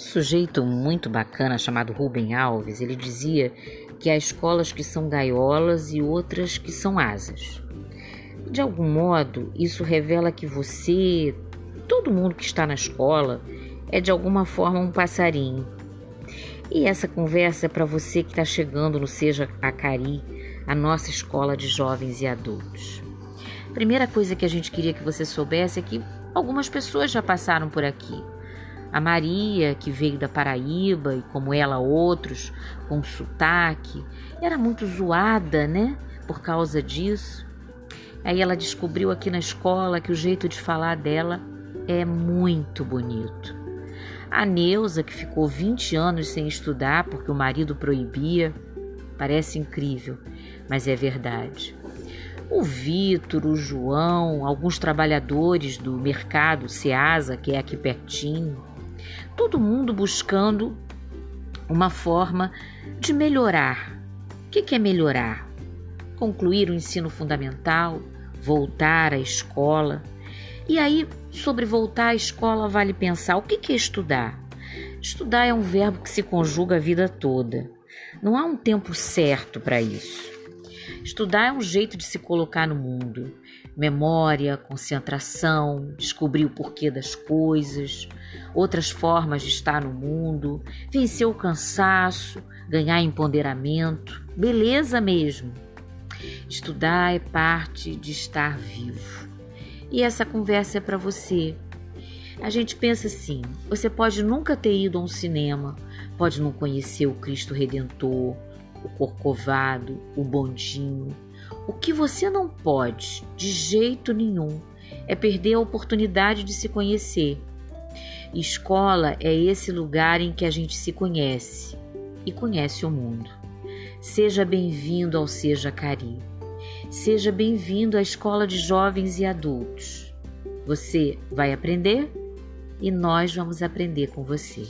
sujeito muito bacana chamado Rubem Alves, ele dizia que há escolas que são gaiolas e outras que são asas. De algum modo, isso revela que você, todo mundo que está na escola, é de alguma forma um passarinho. E essa conversa é para você que está chegando no Seja Acari, a nossa escola de jovens e adultos. Primeira coisa que a gente queria que você soubesse é que algumas pessoas já passaram por aqui. A Maria, que veio da Paraíba, e como ela outros, com sotaque, era muito zoada, né? Por causa disso. Aí ela descobriu aqui na escola que o jeito de falar dela é muito bonito. A Neuza, que ficou 20 anos sem estudar porque o marido proibia, parece incrível, mas é verdade. O Vitor, o João, alguns trabalhadores do mercado Ceasa, que é aqui pertinho, todo mundo buscando uma forma de melhorar. O que é melhorar? Concluir o ensino fundamental, voltar à escola. E aí, sobre voltar à escola, vale pensar: o que é estudar? Estudar é um verbo que se conjuga a vida toda. Não há um tempo certo para isso. Estudar é um jeito de se colocar no mundo. Memória, concentração, descobrir o porquê das coisas, outras formas de estar no mundo, vencer o cansaço, ganhar empoderamento, beleza mesmo. Estudar é parte de estar vivo. E essa conversa é para você. A gente pensa assim: você pode nunca ter ido a um cinema, pode não conhecer o Cristo Redentor, o Corcovado, o Bondinho. O que você não pode, de jeito nenhum, é perder a oportunidade de se conhecer. Escola é esse lugar em que a gente se conhece e conhece o mundo. Seja bem-vindo ao Seja Cari. Seja bem-vindo à Escola de Jovens e Adultos. Você vai aprender e nós vamos aprender com você.